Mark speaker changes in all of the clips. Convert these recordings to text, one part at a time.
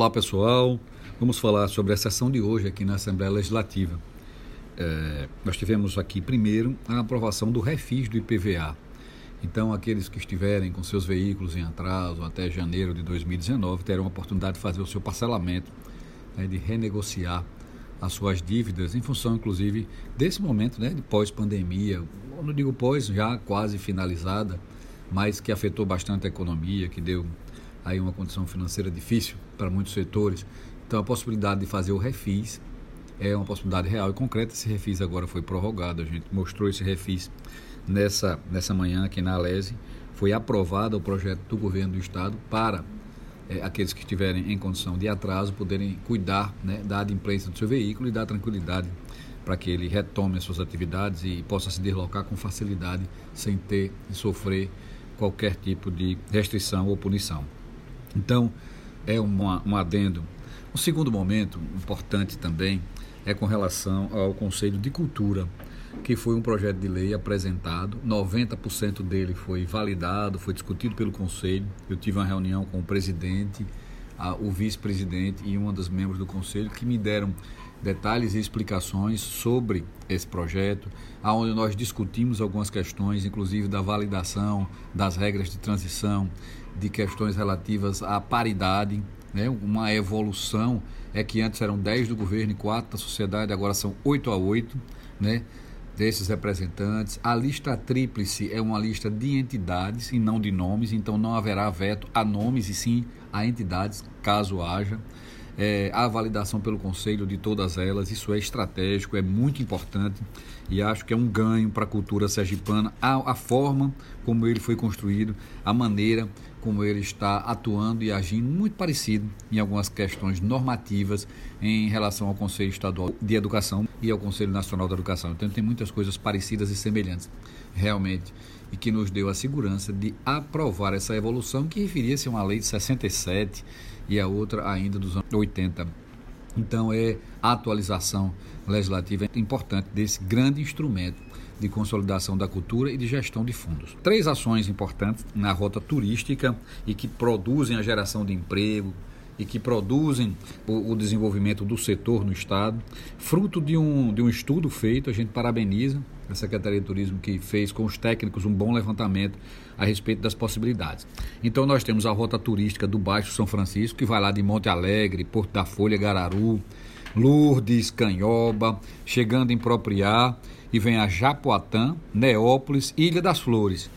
Speaker 1: Olá pessoal, vamos falar sobre a sessão de hoje aqui na Assembleia Legislativa. É, nós tivemos aqui primeiro a aprovação do refis do IPVA. Então, aqueles que estiverem com seus veículos em atraso até janeiro de 2019 terão a oportunidade de fazer o seu parcelamento, né, de renegociar as suas dívidas, em função, inclusive, desse momento né, de pós-pandemia. Não digo pós, já quase finalizada, mas que afetou bastante a economia, que deu aí uma condição financeira difícil para muitos setores. Então a possibilidade de fazer o refis é uma possibilidade real e concreta. Esse refis agora foi prorrogado. A gente mostrou esse refis nessa, nessa manhã aqui na Alese. Foi aprovado o projeto do governo do estado para é, aqueles que estiverem em condição de atraso poderem cuidar né, da adimplência do seu veículo e dar tranquilidade para que ele retome as suas atividades e possa se deslocar com facilidade sem ter de sofrer qualquer tipo de restrição ou punição. Então, é um adendo. Um segundo momento importante também é com relação ao Conselho de Cultura, que foi um projeto de lei apresentado, 90% dele foi validado, foi discutido pelo Conselho. Eu tive uma reunião com o presidente, a, o vice-presidente e uma das membros do Conselho que me deram detalhes e explicações sobre esse projeto, aonde nós discutimos algumas questões, inclusive da validação das regras de transição, de questões relativas à paridade, né? uma evolução, é que antes eram 10 do governo e 4 da sociedade, agora são 8 a 8, né? Desses representantes. A lista tríplice é uma lista de entidades e não de nomes, então não haverá veto a nomes e sim a entidades, caso haja é, a validação pelo Conselho de todas elas. Isso é estratégico, é muito importante e acho que é um ganho para a cultura sergipana, a, a forma como ele foi construído, a maneira como ele está atuando e agindo, muito parecido em algumas questões normativas em relação ao Conselho Estadual de Educação e ao Conselho Nacional da Educação. Então tem muitas coisas parecidas e semelhantes, realmente, e que nos deu a segurança de aprovar essa evolução que referia-se a uma lei de 67 e a outra ainda dos anos 80. Então é a atualização legislativa importante desse grande instrumento de consolidação da cultura e de gestão de fundos. Três ações importantes na rota turística e que produzem a geração de emprego, e que produzem o, o, desenvolvimento do setor no Estado, fruto de um, de um estudo feito, a gente parabeniza a Secretaria de Turismo que fez com os técnicos um bom levantamento a respeito das possibilidades. Então nós temos a rota turística do Baixo São Francisco, que vai lá de Monte Alegre, Porto da Folha, Gararu, Lourdes, Canhoba, chegando em Propriá e vem a Japoatã, Neópolis, Ilha das Flores,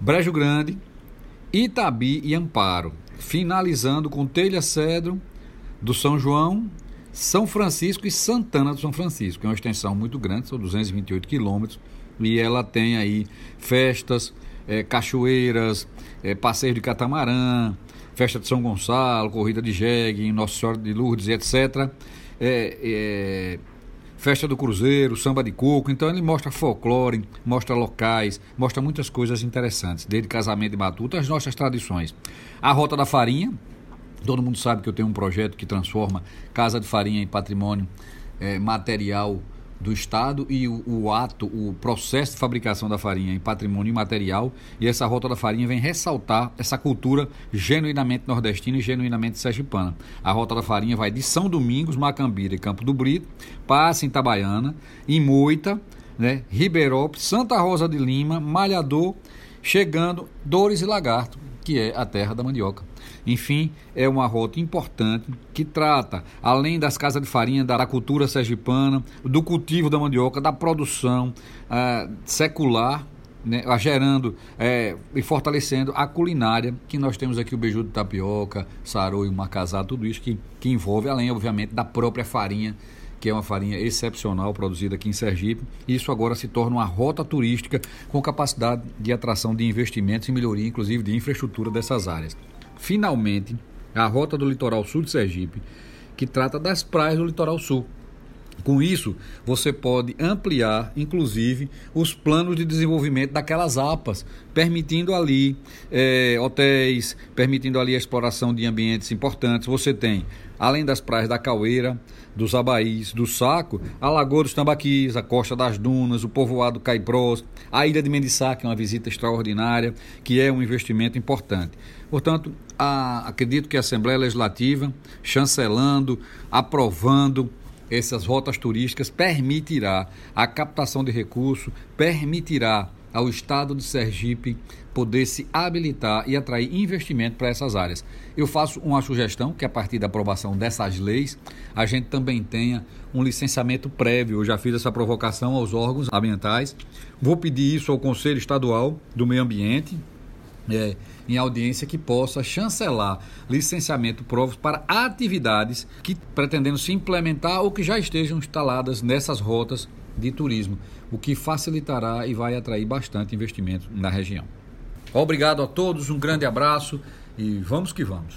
Speaker 1: Brejo Grande, Itabi e Amparo finalizando com Telha Cedro do São João, São Francisco e Santana do São Francisco. É uma extensão muito grande, são 228 quilômetros, e ela tem aí festas, é, cachoeiras, é, passeio de catamarã, festa de São Gonçalo, corrida de jegue, Nossa Senhora de Lourdes, etc. É, é festa do Cruzeiro, samba de coco. Então ele mostra folclore, mostra locais, mostra muitas coisas interessantes, desde casamento e batuta, as nossas tradições. A Rota da Farinha, todo mundo sabe que eu tenho um projeto que transforma Casa de Farinha em patrimônio é, material do Estado e o, o, ato, o processo de fabricação da farinha em patrimônio imaterial. E essa Rota da Farinha vem ressaltar essa cultura genuinamente nordestina e genuinamente sergipana. A Rota da Farinha vai de São Domingos, Macambira e Campo do Brito, passa em Itabaiana, em Moita, né, Ribeirópolis, Santa Rosa de Lima, Malhador, chegando Dores e Lagarto, que é a terra da mandioca. Enfim, é uma rota importante que trata, além das casas de farinha, da cultura sergipana, do cultivo da mandioca, da produção uh, secular né, gerando é, e fortalecendo a culinária, que nós temos aqui o beiju de tapioca, sarou e o macazá, tudo isso que, que envolve, além, obviamente, da própria farinha, que é uma farinha excepcional produzida aqui em Sergipe. Isso agora se torna uma rota turística com capacidade de atração de investimentos e melhoria, inclusive, de infraestrutura dessas áreas finalmente, a rota do litoral sul de Sergipe, que trata das praias do litoral sul. Com isso, você pode ampliar, inclusive, os planos de desenvolvimento daquelas APAs, permitindo ali é, hotéis, permitindo ali a exploração de ambientes importantes. Você tem, além das praias da Caueira, dos Abaís, do Saco, a Lagoa dos Tambaquis, a Costa das Dunas, o povoado Caipros, a Ilha de Mendiçá, que é uma visita extraordinária, que é um investimento importante. Portanto, a, acredito que a Assembleia Legislativa, chancelando, aprovando, essas rotas turísticas permitirá a captação de recursos, permitirá ao Estado de Sergipe poder se habilitar e atrair investimento para essas áreas. Eu faço uma sugestão que a partir da aprovação dessas leis, a gente também tenha um licenciamento prévio. Eu já fiz essa provocação aos órgãos ambientais. Vou pedir isso ao Conselho Estadual do Meio Ambiente, é, em audiência que possa chancelar licenciamento provos para atividades que pretendendo se implementar ou que já estejam instaladas nessas rotas de turismo, o que facilitará e vai atrair bastante investimento na região. Obrigado a todos, um grande abraço e vamos que vamos.